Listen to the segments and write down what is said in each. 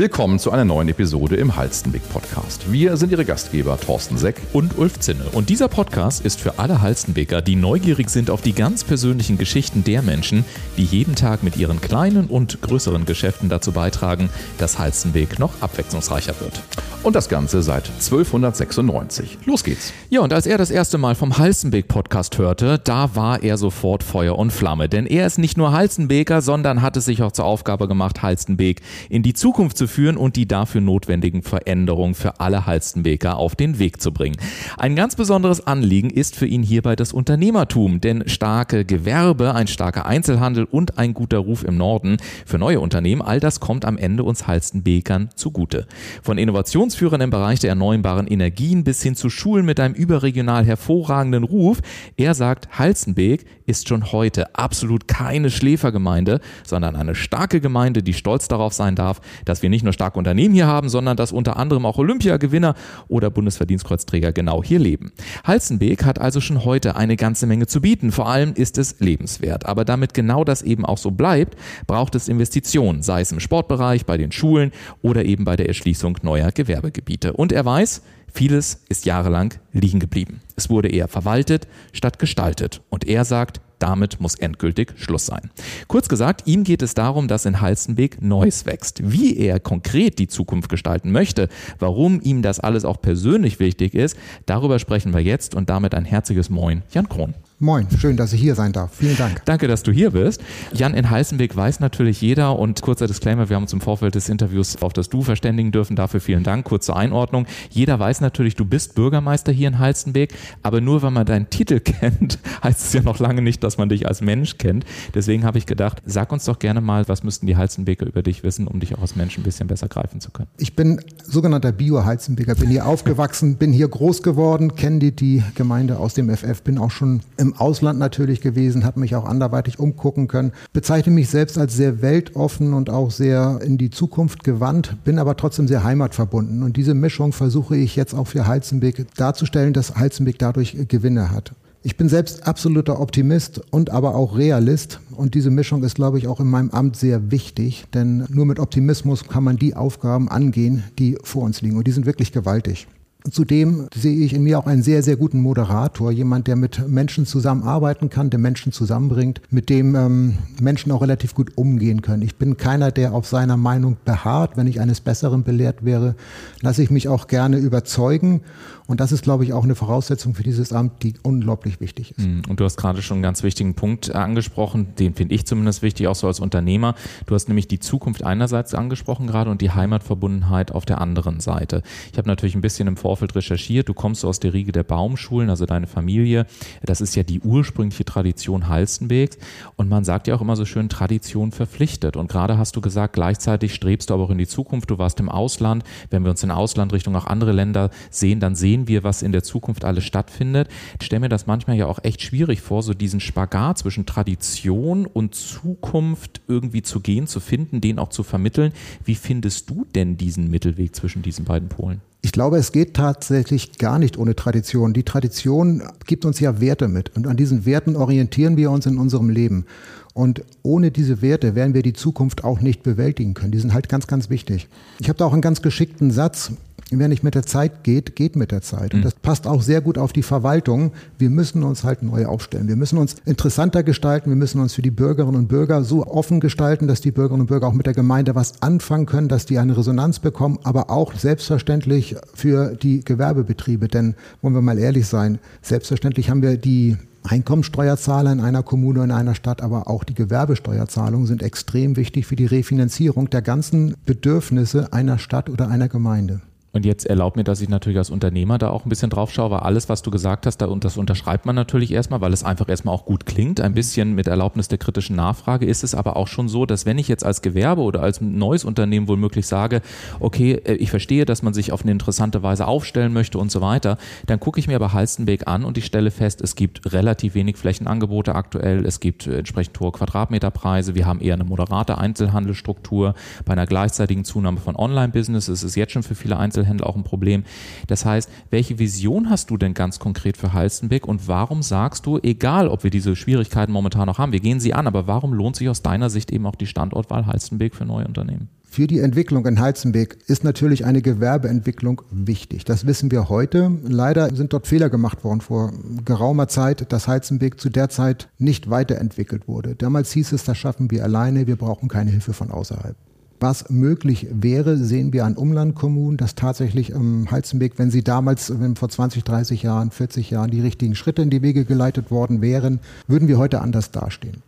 Willkommen zu einer neuen Episode im Halstenweg Podcast. Wir sind Ihre Gastgeber Thorsten Seck und Ulf Zinne. Und dieser Podcast ist für alle Halstenweger, die neugierig sind auf die ganz persönlichen Geschichten der Menschen, die jeden Tag mit ihren kleinen und größeren Geschäften dazu beitragen, dass Halstenweg noch abwechslungsreicher wird. Und das Ganze seit 1296. Los geht's. Ja, und als er das erste Mal vom Halstenweg Podcast hörte, da war er sofort Feuer und Flamme. Denn er ist nicht nur Halstenbeker, sondern hat es sich auch zur Aufgabe gemacht, Halstenweg in die Zukunft zu führen und die dafür notwendigen Veränderungen für alle Halstenbeker auf den Weg zu bringen. Ein ganz besonderes Anliegen ist für ihn hierbei das Unternehmertum, denn starke Gewerbe, ein starker Einzelhandel und ein guter Ruf im Norden für neue Unternehmen, all das kommt am Ende uns Halstenbekern zugute. Von Innovationsführern im Bereich der erneuerbaren Energien bis hin zu Schulen mit einem überregional hervorragenden Ruf, er sagt, Halstenbek ist schon heute absolut keine Schläfergemeinde, sondern eine starke Gemeinde, die stolz darauf sein darf, dass wir nicht nur starke Unternehmen hier haben, sondern dass unter anderem auch Olympiagewinner oder Bundesverdienstkreuzträger genau hier leben. Halzenbeek hat also schon heute eine ganze Menge zu bieten. Vor allem ist es lebenswert. Aber damit genau das eben auch so bleibt, braucht es Investitionen, sei es im Sportbereich, bei den Schulen oder eben bei der Erschließung neuer Gewerbegebiete. Und er weiß, Vieles ist jahrelang liegen geblieben. Es wurde eher verwaltet statt gestaltet. Und er sagt, damit muss endgültig Schluss sein. Kurz gesagt, ihm geht es darum, dass in Halstenbeek Neues wächst. Wie er konkret die Zukunft gestalten möchte, warum ihm das alles auch persönlich wichtig ist, darüber sprechen wir jetzt und damit ein herzliches Moin, Jan Krohn. Moin, schön, dass ich hier sein darf. Vielen Dank. Danke, dass du hier bist. Jan, in Heißenweg weiß natürlich jeder und kurzer Disclaimer, wir haben uns im Vorfeld des Interviews auf das Du verständigen dürfen. Dafür vielen Dank. Kurze Einordnung. Jeder weiß natürlich, du bist Bürgermeister hier in Heißenweg, aber nur wenn man deinen Titel kennt, heißt es ja noch lange nicht, dass man dich als Mensch kennt. Deswegen habe ich gedacht, sag uns doch gerne mal, was müssten die Heizenbeker über dich wissen, um dich auch als Mensch ein bisschen besser greifen zu können. Ich bin sogenannter Bio-Heizenbeker, bin hier aufgewachsen, bin hier groß geworden, kenne die, die Gemeinde aus dem FF, bin auch schon im im Ausland natürlich gewesen, habe mich auch anderweitig umgucken können, bezeichne mich selbst als sehr weltoffen und auch sehr in die Zukunft gewandt, bin aber trotzdem sehr heimatverbunden. Und diese Mischung versuche ich jetzt auch für Heizenbeck darzustellen, dass Heizenbeck dadurch Gewinne hat. Ich bin selbst absoluter Optimist und aber auch Realist. Und diese Mischung ist, glaube ich, auch in meinem Amt sehr wichtig. Denn nur mit Optimismus kann man die Aufgaben angehen, die vor uns liegen. Und die sind wirklich gewaltig. Zudem sehe ich in mir auch einen sehr, sehr guten Moderator, jemand, der mit Menschen zusammenarbeiten kann, der Menschen zusammenbringt, mit dem ähm, Menschen auch relativ gut umgehen können. Ich bin keiner, der auf seiner Meinung beharrt. Wenn ich eines Besseren belehrt wäre, lasse ich mich auch gerne überzeugen und das ist, glaube ich, auch eine Voraussetzung für dieses Amt, die unglaublich wichtig ist. Mm, und du hast gerade schon einen ganz wichtigen Punkt angesprochen, den finde ich zumindest wichtig, auch so als Unternehmer. Du hast nämlich die Zukunft einerseits angesprochen gerade und die Heimatverbundenheit auf der anderen Seite. Ich habe natürlich ein bisschen im Vorfeld recherchiert. Du kommst aus der Riege der Baumschulen, also deine Familie. Das ist ja die ursprüngliche Tradition Halstenbeeks. Und man sagt ja auch immer so schön, Tradition verpflichtet. Und gerade hast du gesagt, gleichzeitig strebst du aber auch in die Zukunft. Du warst im Ausland. Wenn wir uns in Ausland Richtung auch andere Länder sehen, dann sehen sehen wir, was in der Zukunft alles stattfindet. Ich stelle mir das manchmal ja auch echt schwierig vor, so diesen Spagat zwischen Tradition und Zukunft irgendwie zu gehen, zu finden, den auch zu vermitteln. Wie findest du denn diesen Mittelweg zwischen diesen beiden Polen? Ich glaube, es geht tatsächlich gar nicht ohne Tradition. Die Tradition gibt uns ja Werte mit und an diesen Werten orientieren wir uns in unserem Leben. Und ohne diese Werte werden wir die Zukunft auch nicht bewältigen können. Die sind halt ganz, ganz wichtig. Ich habe da auch einen ganz geschickten Satz. Wer nicht mit der Zeit geht, geht mit der Zeit. Und mhm. das passt auch sehr gut auf die Verwaltung. Wir müssen uns halt neu aufstellen. Wir müssen uns interessanter gestalten. Wir müssen uns für die Bürgerinnen und Bürger so offen gestalten, dass die Bürgerinnen und Bürger auch mit der Gemeinde was anfangen können, dass die eine Resonanz bekommen, aber auch selbstverständlich für die Gewerbebetriebe. Denn, wollen wir mal ehrlich sein, selbstverständlich haben wir die Einkommensteuerzahler in einer Kommune, in einer Stadt, aber auch die Gewerbesteuerzahlungen sind extrem wichtig für die Refinanzierung der ganzen Bedürfnisse einer Stadt oder einer Gemeinde. Und jetzt erlaub mir, dass ich natürlich als Unternehmer da auch ein bisschen drauf schaue, weil alles, was du gesagt hast, da, und das unterschreibt man natürlich erstmal, weil es einfach erstmal auch gut klingt. Ein bisschen mit Erlaubnis der kritischen Nachfrage ist es aber auch schon so, dass wenn ich jetzt als Gewerbe oder als neues Unternehmen womöglich sage, okay, äh, ich verstehe, dass man sich auf eine interessante Weise aufstellen möchte und so weiter, dann gucke ich mir aber Halstenweg an und ich stelle fest, es gibt relativ wenig Flächenangebote aktuell, es gibt äh, entsprechend hohe Quadratmeterpreise, wir haben eher eine moderate Einzelhandelsstruktur. Bei einer gleichzeitigen Zunahme von Online-Business ist es jetzt schon für viele Einzelhandel Einzelhändler auch ein Problem. Das heißt, welche Vision hast du denn ganz konkret für Halstenbeck und warum sagst du, egal ob wir diese Schwierigkeiten momentan noch haben, wir gehen sie an, aber warum lohnt sich aus deiner Sicht eben auch die Standortwahl Halstenbeck für neue Unternehmen? Für die Entwicklung in Heizenbeek ist natürlich eine Gewerbeentwicklung wichtig. Das wissen wir heute. Leider sind dort Fehler gemacht worden vor geraumer Zeit, dass Heizenbeek zu der Zeit nicht weiterentwickelt wurde. Damals hieß es, das schaffen wir alleine, wir brauchen keine Hilfe von außerhalb. Was möglich wäre, sehen wir an Umlandkommunen, dass tatsächlich im Heizenbeek, wenn sie damals, wenn vor 20, 30 Jahren, 40 Jahren die richtigen Schritte in die Wege geleitet worden wären, würden wir heute anders dastehen.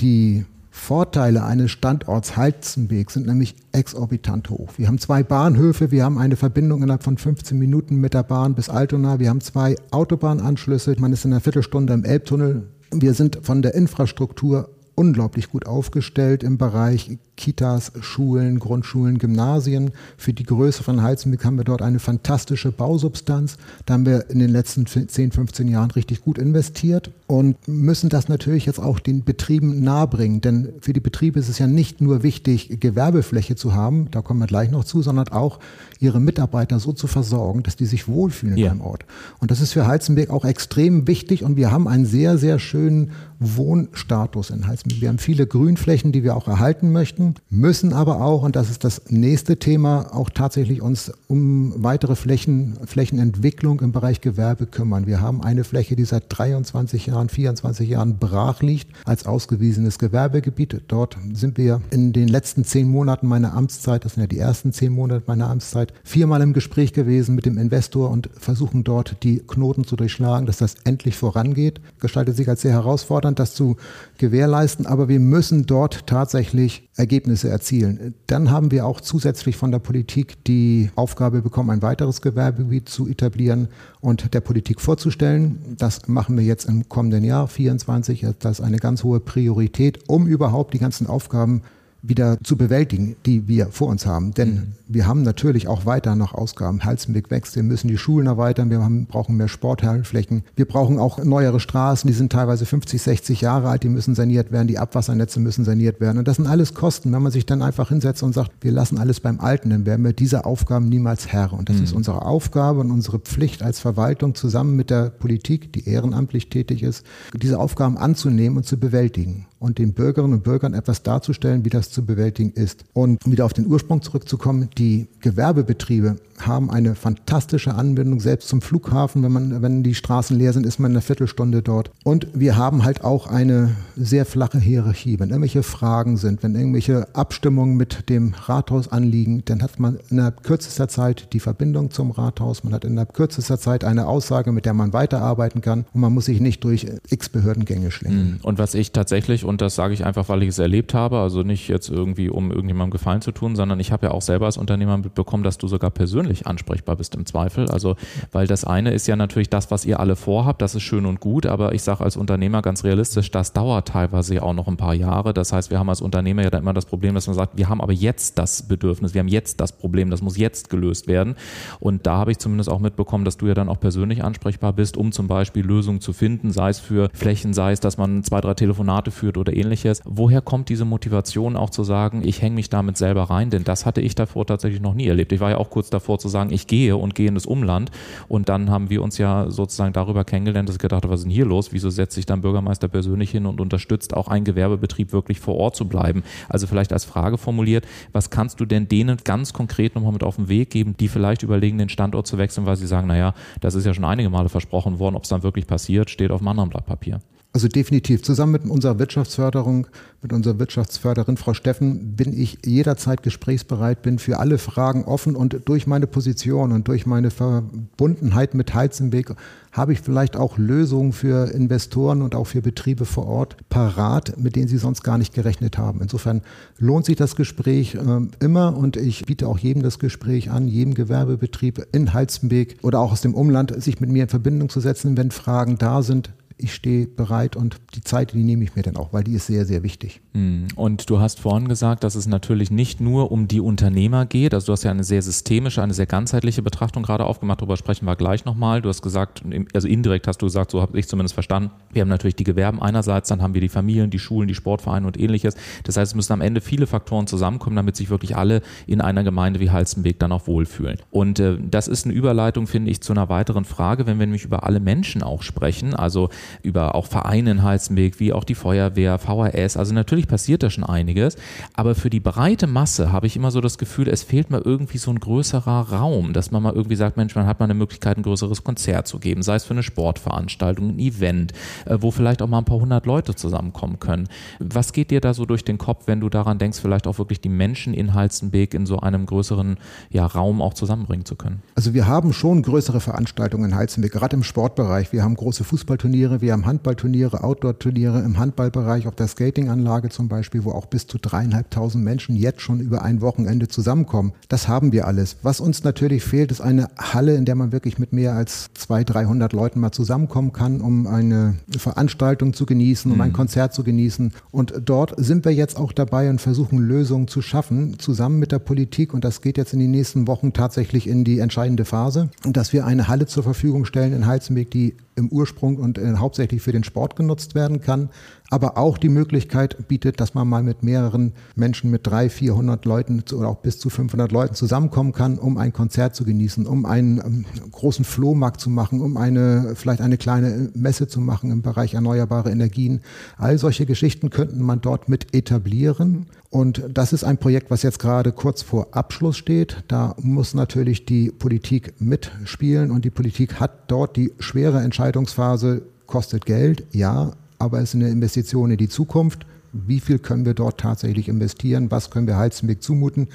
Die Vorteile eines Standorts Heizenbeek sind nämlich exorbitant hoch. Wir haben zwei Bahnhöfe, wir haben eine Verbindung innerhalb von 15 Minuten mit der Bahn bis Altona, wir haben zwei Autobahnanschlüsse, man ist in einer Viertelstunde im Elbtunnel. Wir sind von der Infrastruktur unglaublich gut aufgestellt im Bereich Kitas, Schulen, Grundschulen, Gymnasien. Für die Größe von Heizenbeck haben wir dort eine fantastische Bausubstanz. Da haben wir in den letzten 10, 15 Jahren richtig gut investiert und müssen das natürlich jetzt auch den Betrieben nahebringen. Denn für die Betriebe ist es ja nicht nur wichtig, Gewerbefläche zu haben, da kommen wir gleich noch zu, sondern auch ihre Mitarbeiter so zu versorgen, dass die sich wohlfühlen ja. einem Ort. Und das ist für Heizenberg auch extrem wichtig und wir haben einen sehr, sehr schönen Wohnstatus in Heizenberg. Wir haben viele Grünflächen, die wir auch erhalten möchten, müssen aber auch, und das ist das nächste Thema, auch tatsächlich uns um weitere Flächen, Flächenentwicklung im Bereich Gewerbe kümmern. Wir haben eine Fläche, die seit 23 Jahren, 24 Jahren brach liegt, als ausgewiesenes Gewerbegebiet. Dort sind wir in den letzten zehn Monaten meiner Amtszeit, das sind ja die ersten zehn Monate meiner Amtszeit, viermal im Gespräch gewesen mit dem Investor und versuchen dort die Knoten zu durchschlagen, dass das endlich vorangeht. Gestaltet sich als sehr herausfordernd fordernd, das zu gewährleisten, aber wir müssen dort tatsächlich Ergebnisse erzielen. Dann haben wir auch zusätzlich von der Politik die Aufgabe bekommen, ein weiteres Gewerbegebiet zu etablieren und der Politik vorzustellen. Das machen wir jetzt im kommenden Jahr 24. Das ist eine ganz hohe Priorität, um überhaupt die ganzen Aufgaben wieder zu bewältigen, die wir vor uns haben. Denn mhm. wir haben natürlich auch weiter noch Ausgaben. Halzenbeck wächst, wir müssen die Schulen erweitern, wir haben, brauchen mehr Sporthallenflächen. Wir brauchen auch neuere Straßen, die sind teilweise 50, 60 Jahre alt, die müssen saniert werden, die Abwassernetze müssen saniert werden. Und das sind alles Kosten. Wenn man sich dann einfach hinsetzt und sagt, wir lassen alles beim Alten, dann werden wir diese Aufgaben niemals Herr. Und das mhm. ist unsere Aufgabe und unsere Pflicht als Verwaltung zusammen mit der Politik, die ehrenamtlich tätig ist, diese Aufgaben anzunehmen und zu bewältigen und den Bürgerinnen und Bürgern etwas darzustellen, wie das zu bewältigen ist. Und um wieder auf den Ursprung zurückzukommen, die Gewerbebetriebe haben eine fantastische Anbindung, selbst zum Flughafen. Wenn, man, wenn die Straßen leer sind, ist man in einer Viertelstunde dort. Und wir haben halt auch eine sehr flache Hierarchie. Wenn irgendwelche Fragen sind, wenn irgendwelche Abstimmungen mit dem Rathaus anliegen, dann hat man innerhalb kürzester Zeit die Verbindung zum Rathaus. Man hat innerhalb kürzester Zeit eine Aussage, mit der man weiterarbeiten kann. Und man muss sich nicht durch x Behördengänge schlingen. Mhm. Und was ich tatsächlich, und das sage ich einfach, weil ich es erlebt habe, also nicht jetzt irgendwie, um irgendjemandem Gefallen zu tun, sondern ich habe ja auch selber als Unternehmer mitbekommen, dass du sogar persönlich ansprechbar bist im Zweifel. Also, weil das eine ist ja natürlich das, was ihr alle vorhabt, das ist schön und gut, aber ich sage als Unternehmer ganz realistisch, das dauert teilweise auch noch ein paar Jahre. Das heißt, wir haben als Unternehmer ja dann immer das Problem, dass man sagt, wir haben aber jetzt das Bedürfnis, wir haben jetzt das Problem, das muss jetzt gelöst werden. Und da habe ich zumindest auch mitbekommen, dass du ja dann auch persönlich ansprechbar bist, um zum Beispiel Lösungen zu finden, sei es für Flächen, sei es, dass man zwei, drei Telefonate führt oder ähnliches. Woher kommt diese Motivation auch zu sagen, ich hänge mich damit selber rein? Denn das hatte ich davor tatsächlich noch nie erlebt. Ich war ja auch kurz davor zu sagen, ich gehe und gehe in das Umland. Und dann haben wir uns ja sozusagen darüber kennengelernt, dass ich gedacht habe, was ist denn hier los? Wieso setzt sich dann Bürgermeister persönlich hin und unterstützt auch einen Gewerbebetrieb wirklich vor Ort zu bleiben? Also vielleicht als Frage formuliert, was kannst du denn denen ganz konkret nochmal mit auf den Weg geben, die vielleicht überlegen, den Standort zu wechseln, weil sie sagen, naja, das ist ja schon einige Male versprochen worden, ob es dann wirklich passiert, steht auf einem anderen Blatt Papier. Also definitiv. Zusammen mit unserer Wirtschaftsförderung, mit unserer Wirtschaftsförderin Frau Steffen, bin ich jederzeit gesprächsbereit, bin für alle Fragen offen und durch meine Position und durch meine Verbundenheit mit Heizenweg habe ich vielleicht auch Lösungen für Investoren und auch für Betriebe vor Ort parat, mit denen sie sonst gar nicht gerechnet haben. Insofern lohnt sich das Gespräch äh, immer und ich biete auch jedem das Gespräch an, jedem Gewerbebetrieb in Heizenbeek oder auch aus dem Umland, sich mit mir in Verbindung zu setzen, wenn Fragen da sind ich stehe bereit und die Zeit, die nehme ich mir dann auch, weil die ist sehr, sehr wichtig. Hm. Und du hast vorhin gesagt, dass es natürlich nicht nur um die Unternehmer geht. Also du hast ja eine sehr systemische, eine sehr ganzheitliche Betrachtung gerade aufgemacht. Darüber sprechen wir gleich nochmal. Du hast gesagt, also indirekt hast du gesagt, so habe ich zumindest verstanden. Wir haben natürlich die Gewerben einerseits, dann haben wir die Familien, die Schulen, die Sportvereine und ähnliches. Das heißt, es müssen am Ende viele Faktoren zusammenkommen, damit sich wirklich alle in einer Gemeinde wie Halstenbek dann auch wohlfühlen. Und äh, das ist eine Überleitung, finde ich, zu einer weiteren Frage, wenn wir nämlich über alle Menschen auch sprechen, also über auch Vereine in Halstenbek, wie auch die Feuerwehr, VHS. Also natürlich passiert da schon einiges, aber für die breite Masse habe ich immer so das Gefühl, es fehlt mal irgendwie so ein größerer Raum, dass man mal irgendwie sagt, Mensch, man hat mal eine Möglichkeit, ein größeres Konzert zu geben, sei es für eine Sportveranstaltung, ein Event, äh, wo vielleicht auch mal ein paar hundert Leute zusammenkommen können. Was geht dir da so durch den Kopf, wenn du daran denkst, vielleicht auch wirklich die Menschen in Halstenbek in so einem größeren ja, Raum auch zusammenbringen zu können? Also wir haben schon größere Veranstaltungen in Halstenbek, gerade im Sportbereich. Wir haben große Fußballturniere, wir haben Handballturniere, Outdoor-Turniere im Handballbereich, auf der Skatinganlage zum Beispiel, wo auch bis zu dreieinhalbtausend Menschen jetzt schon über ein Wochenende zusammenkommen. Das haben wir alles. Was uns natürlich fehlt, ist eine Halle, in der man wirklich mit mehr als 200, 300 Leuten mal zusammenkommen kann, um eine Veranstaltung zu genießen, um ein mhm. Konzert zu genießen. Und dort sind wir jetzt auch dabei und versuchen Lösungen zu schaffen, zusammen mit der Politik. Und das geht jetzt in den nächsten Wochen tatsächlich in die entscheidende Phase, dass wir eine Halle zur Verfügung stellen in Heizenbeek, die im Ursprung und äh, hauptsächlich für den Sport genutzt werden kann, aber auch die Möglichkeit bietet, dass man mal mit mehreren Menschen, mit drei, 400 Leuten oder auch bis zu 500 Leuten zusammenkommen kann, um ein Konzert zu genießen, um einen ähm, großen Flohmarkt zu machen, um eine, vielleicht eine kleine Messe zu machen im Bereich erneuerbare Energien. All solche Geschichten könnten man dort mit etablieren. Und das ist ein Projekt, was jetzt gerade kurz vor Abschluss steht. Da muss natürlich die Politik mitspielen und die Politik hat dort die schwere Entscheidungsphase, kostet Geld, ja, aber es ist eine Investition in die Zukunft. Wie viel können wir dort tatsächlich investieren? Was können wir Heizenweg zumuten?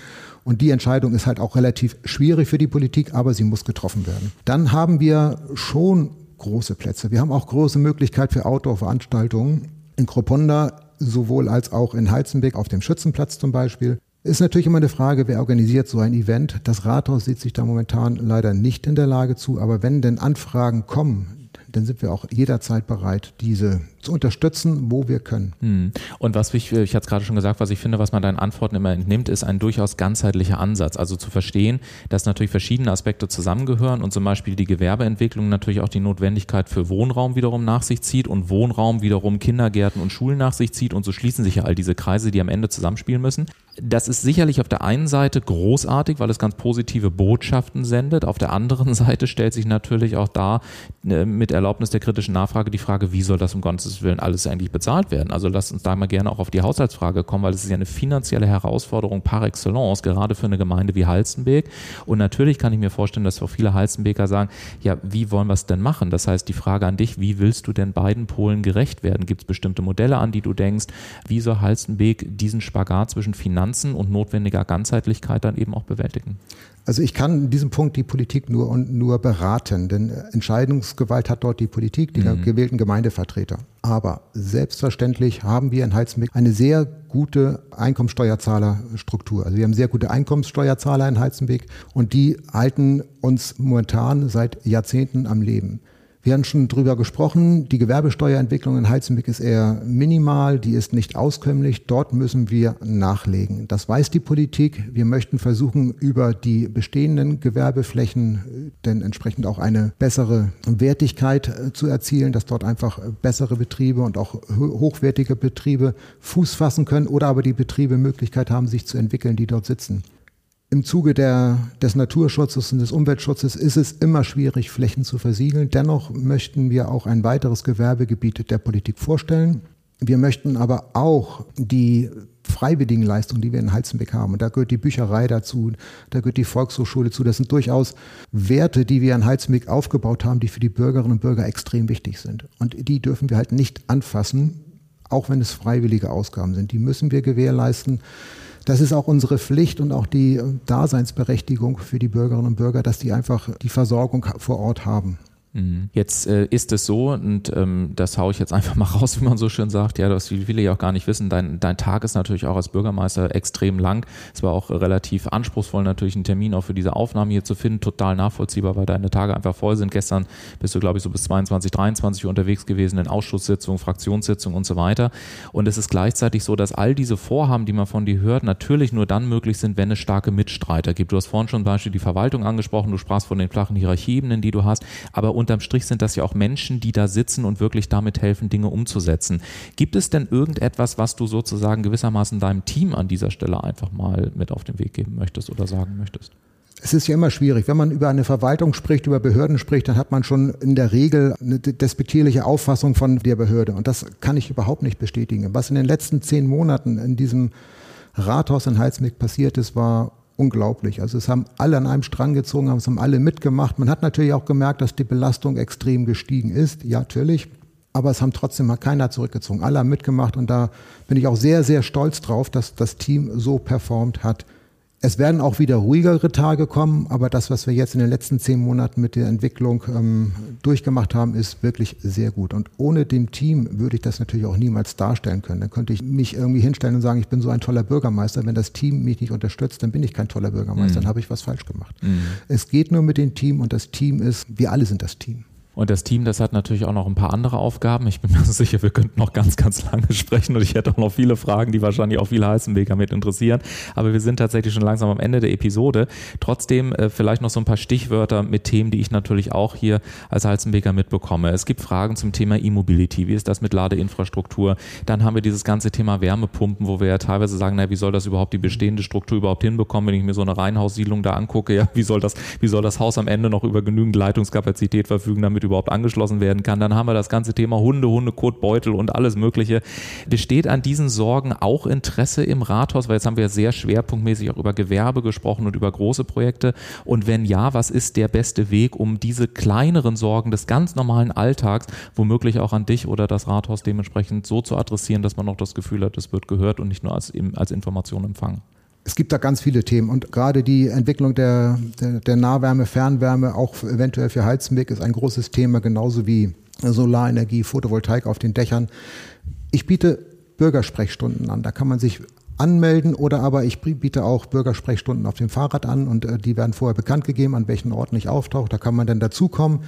Und die Entscheidung ist halt auch relativ schwierig für die Politik, aber sie muss getroffen werden. Dann haben wir schon große Plätze. Wir haben auch große Möglichkeit für Outdoor-Veranstaltungen. In Kroponda sowohl als auch in Heizenbeck auf dem Schützenplatz zum Beispiel. Ist natürlich immer eine Frage, wer organisiert so ein Event. Das Rathaus sieht sich da momentan leider nicht in der Lage zu, aber wenn denn Anfragen kommen, dann sind wir auch jederzeit bereit, diese zu unterstützen, wo wir können. Hm. Und was ich, ich hatte gerade schon gesagt, was ich finde, was man deinen Antworten immer entnimmt, ist ein durchaus ganzheitlicher Ansatz. Also zu verstehen, dass natürlich verschiedene Aspekte zusammengehören und zum Beispiel die Gewerbeentwicklung natürlich auch die Notwendigkeit für Wohnraum wiederum nach sich zieht und Wohnraum wiederum Kindergärten und Schulen nach sich zieht und so schließen sich ja all diese Kreise, die am Ende zusammenspielen müssen. Das ist sicherlich auf der einen Seite großartig, weil es ganz positive Botschaften sendet. Auf der anderen Seite stellt sich natürlich auch da äh, mit Erlaubnis der kritischen Nachfrage die Frage, wie soll das um Gottes Willen alles eigentlich bezahlt werden? Also lasst uns da mal gerne auch auf die Haushaltsfrage kommen, weil es ist ja eine finanzielle Herausforderung par excellence, gerade für eine Gemeinde wie Halstenbeek. Und natürlich kann ich mir vorstellen, dass auch viele Halstenbeker sagen, ja, wie wollen wir es denn machen? Das heißt, die Frage an dich, wie willst du denn beiden Polen gerecht werden? Gibt es bestimmte Modelle, an die du denkst? Wie soll Halstenbeek diesen Spagat zwischen Finanzen und notwendiger Ganzheitlichkeit dann eben auch bewältigen? Also ich kann in diesem Punkt die Politik nur und nur beraten, denn Entscheidungsgewalt hat dort die Politik, die mhm. gewählten Gemeindevertreter. Aber selbstverständlich haben wir in Heizenbeck eine sehr gute Einkommenssteuerzahlerstruktur. Also wir haben sehr gute Einkommenssteuerzahler in Heizenbeck und die halten uns momentan seit Jahrzehnten am Leben. Wir haben schon drüber gesprochen, die Gewerbesteuerentwicklung in Heizenbeck ist eher minimal, die ist nicht auskömmlich. Dort müssen wir nachlegen. Das weiß die Politik. Wir möchten versuchen, über die bestehenden Gewerbeflächen denn entsprechend auch eine bessere Wertigkeit äh, zu erzielen, dass dort einfach bessere Betriebe und auch hochwertige Betriebe Fuß fassen können oder aber die Betriebe Möglichkeit haben, sich zu entwickeln, die dort sitzen. Im Zuge der, des Naturschutzes und des Umweltschutzes ist es immer schwierig, Flächen zu versiegeln. Dennoch möchten wir auch ein weiteres Gewerbegebiet der Politik vorstellen. Wir möchten aber auch die freiwilligen Leistungen, die wir in Heizenbeck haben, und da gehört die Bücherei dazu, da gehört die Volkshochschule zu, das sind durchaus Werte, die wir in Heizenbeck aufgebaut haben, die für die Bürgerinnen und Bürger extrem wichtig sind. Und die dürfen wir halt nicht anfassen, auch wenn es freiwillige Ausgaben sind. Die müssen wir gewährleisten. Das ist auch unsere Pflicht und auch die Daseinsberechtigung für die Bürgerinnen und Bürger, dass die einfach die Versorgung vor Ort haben. Mhm. Jetzt äh, ist es so, und ähm, das haue ich jetzt einfach mal raus, wie man so schön sagt, ja, das will ich auch gar nicht wissen. Dein, dein Tag ist natürlich auch als Bürgermeister extrem lang. Es war auch relativ anspruchsvoll, natürlich einen Termin auch für diese Aufnahme hier zu finden. Total nachvollziehbar, weil deine Tage einfach voll sind. Gestern bist du, glaube ich, so bis 22, 23 Uhr unterwegs gewesen in Ausschusssitzungen, Fraktionssitzungen und so weiter. Und es ist gleichzeitig so, dass all diese Vorhaben, die man von dir hört, natürlich nur dann möglich sind, wenn es starke Mitstreiter gibt. Du hast vorhin schon zum Beispiel die Verwaltung angesprochen, du sprachst von den flachen Hierarchien, die du hast, aber unterm Strich sind das ja auch Menschen, die da sitzen und wirklich damit helfen, Dinge umzusetzen. Gibt es denn irgendetwas, was du sozusagen gewissermaßen deinem Team an dieser Stelle einfach mal mit auf den Weg geben möchtest oder sagen möchtest? Es ist ja immer schwierig. Wenn man über eine Verwaltung spricht, über Behörden spricht, dann hat man schon in der Regel eine despektierliche Auffassung von der Behörde. Und das kann ich überhaupt nicht bestätigen. Was in den letzten zehn Monaten in diesem Rathaus in Heilsmick passiert ist, war unglaublich. Also es haben alle an einem Strang gezogen, es haben alle mitgemacht. Man hat natürlich auch gemerkt, dass die Belastung extrem gestiegen ist. Ja, natürlich. Aber es haben trotzdem mal keiner zurückgezogen. Alle haben mitgemacht und da bin ich auch sehr, sehr stolz drauf, dass das Team so performt hat. Es werden auch wieder ruhigere Tage kommen, aber das, was wir jetzt in den letzten zehn Monaten mit der Entwicklung ähm, durchgemacht haben, ist wirklich sehr gut. Und ohne dem Team würde ich das natürlich auch niemals darstellen können. Dann könnte ich mich irgendwie hinstellen und sagen, ich bin so ein toller Bürgermeister. Wenn das Team mich nicht unterstützt, dann bin ich kein toller Bürgermeister, mhm. dann habe ich was falsch gemacht. Mhm. Es geht nur mit dem Team und das Team ist, wir alle sind das Team. Und das Team, das hat natürlich auch noch ein paar andere Aufgaben. Ich bin mir sicher, wir könnten noch ganz, ganz lange sprechen und ich hätte auch noch viele Fragen, die wahrscheinlich auch viele Heißenweger mit interessieren. Aber wir sind tatsächlich schon langsam am Ende der Episode. Trotzdem äh, vielleicht noch so ein paar Stichwörter mit Themen, die ich natürlich auch hier als Heizenbeker mitbekomme. Es gibt Fragen zum Thema E-Mobility. Wie ist das mit Ladeinfrastruktur? Dann haben wir dieses ganze Thema Wärmepumpen, wo wir ja teilweise sagen, na, wie soll das überhaupt die bestehende Struktur überhaupt hinbekommen, wenn ich mir so eine Reihenhaussiedlung da angucke? Ja, wie soll das, wie soll das Haus am Ende noch über genügend Leitungskapazität verfügen, damit damit überhaupt angeschlossen werden kann. Dann haben wir das ganze Thema Hunde, Hundekotbeutel und alles Mögliche. Besteht an diesen Sorgen auch Interesse im Rathaus? Weil jetzt haben wir sehr schwerpunktmäßig auch über Gewerbe gesprochen und über große Projekte. Und wenn ja, was ist der beste Weg, um diese kleineren Sorgen des ganz normalen Alltags womöglich auch an dich oder das Rathaus dementsprechend so zu adressieren, dass man noch das Gefühl hat, es wird gehört und nicht nur als, als Information empfangen? Es gibt da ganz viele Themen und gerade die Entwicklung der, der, der Nahwärme, Fernwärme, auch eventuell für Heizenweg, ist ein großes Thema, genauso wie Solarenergie, Photovoltaik auf den Dächern. Ich biete Bürgersprechstunden an. Da kann man sich anmelden oder aber ich biete auch Bürgersprechstunden auf dem Fahrrad an und äh, die werden vorher bekannt gegeben, an welchen Orten ich auftauche. Da kann man dann dazukommen.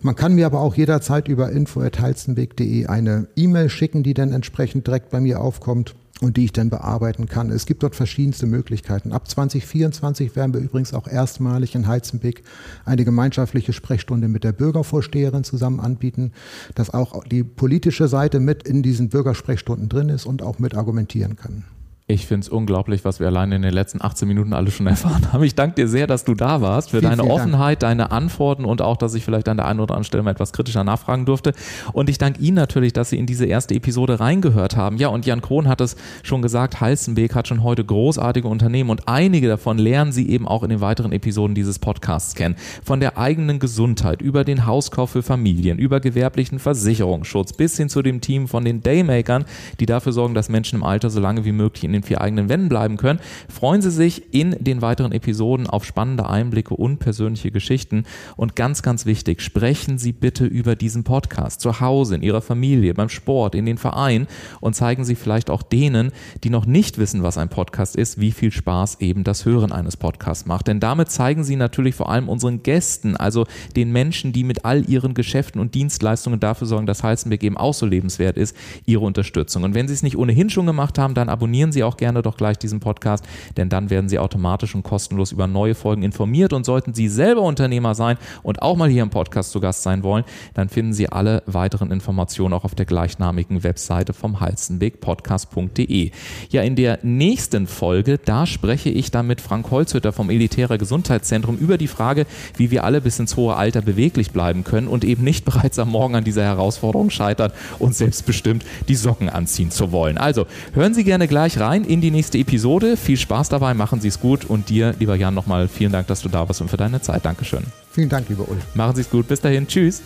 Man kann mir aber auch jederzeit über info.heilzenweg.de eine E-Mail schicken, die dann entsprechend direkt bei mir aufkommt und die ich dann bearbeiten kann. Es gibt dort verschiedenste Möglichkeiten. Ab 2024 werden wir übrigens auch erstmalig in Heizenbeck eine gemeinschaftliche Sprechstunde mit der Bürgervorsteherin zusammen anbieten, dass auch die politische Seite mit in diesen Bürgersprechstunden drin ist und auch mit argumentieren kann. Ich finde es unglaublich, was wir allein in den letzten 18 Minuten alle schon erfahren haben. Ich danke dir sehr, dass du da warst, für vielen, deine vielen Offenheit, Dank. deine Antworten und auch, dass ich vielleicht an der einen oder anderen Stelle mal etwas kritischer nachfragen durfte. Und ich danke Ihnen natürlich, dass Sie in diese erste Episode reingehört haben. Ja, und Jan Krohn hat es schon gesagt, Halzenbeek hat schon heute großartige Unternehmen und einige davon lernen Sie eben auch in den weiteren Episoden dieses Podcasts kennen. Von der eigenen Gesundheit über den Hauskauf für Familien, über gewerblichen Versicherungsschutz bis hin zu dem Team von den Daymakern, die dafür sorgen, dass Menschen im Alter so lange wie möglich in den vier eigenen Wänden bleiben können, freuen Sie sich in den weiteren Episoden auf spannende Einblicke und persönliche Geschichten. Und ganz, ganz wichtig, sprechen Sie bitte über diesen Podcast zu Hause, in Ihrer Familie, beim Sport, in den Verein und zeigen Sie vielleicht auch denen, die noch nicht wissen, was ein Podcast ist, wie viel Spaß eben das Hören eines Podcasts macht. Denn damit zeigen Sie natürlich vor allem unseren Gästen, also den Menschen, die mit all ihren Geschäften und Dienstleistungen dafür sorgen, dass Heizenberg eben auch so lebenswert ist, ihre Unterstützung. Und wenn Sie es nicht ohnehin schon gemacht haben, dann abonnieren Sie auch gerne doch gleich diesen Podcast, denn dann werden Sie automatisch und kostenlos über neue Folgen informiert. Und sollten Sie selber Unternehmer sein und auch mal hier im Podcast zu Gast sein wollen, dann finden Sie alle weiteren Informationen auch auf der gleichnamigen Webseite vom Halstenweg-Podcast.de. Ja, in der nächsten Folge, da spreche ich dann mit Frank Holzhütter vom Elitärer Gesundheitszentrum über die Frage, wie wir alle bis ins hohe Alter beweglich bleiben können und eben nicht bereits am Morgen an dieser Herausforderung scheitern, uns selbstbestimmt die Socken anziehen zu wollen. Also hören Sie gerne gleich rein in die nächste Episode. Viel Spaß dabei, machen Sie es gut und dir, lieber Jan, nochmal vielen Dank, dass du da warst und für deine Zeit. Dankeschön. Vielen Dank, lieber Ulf. Machen Sie es gut. Bis dahin. Tschüss.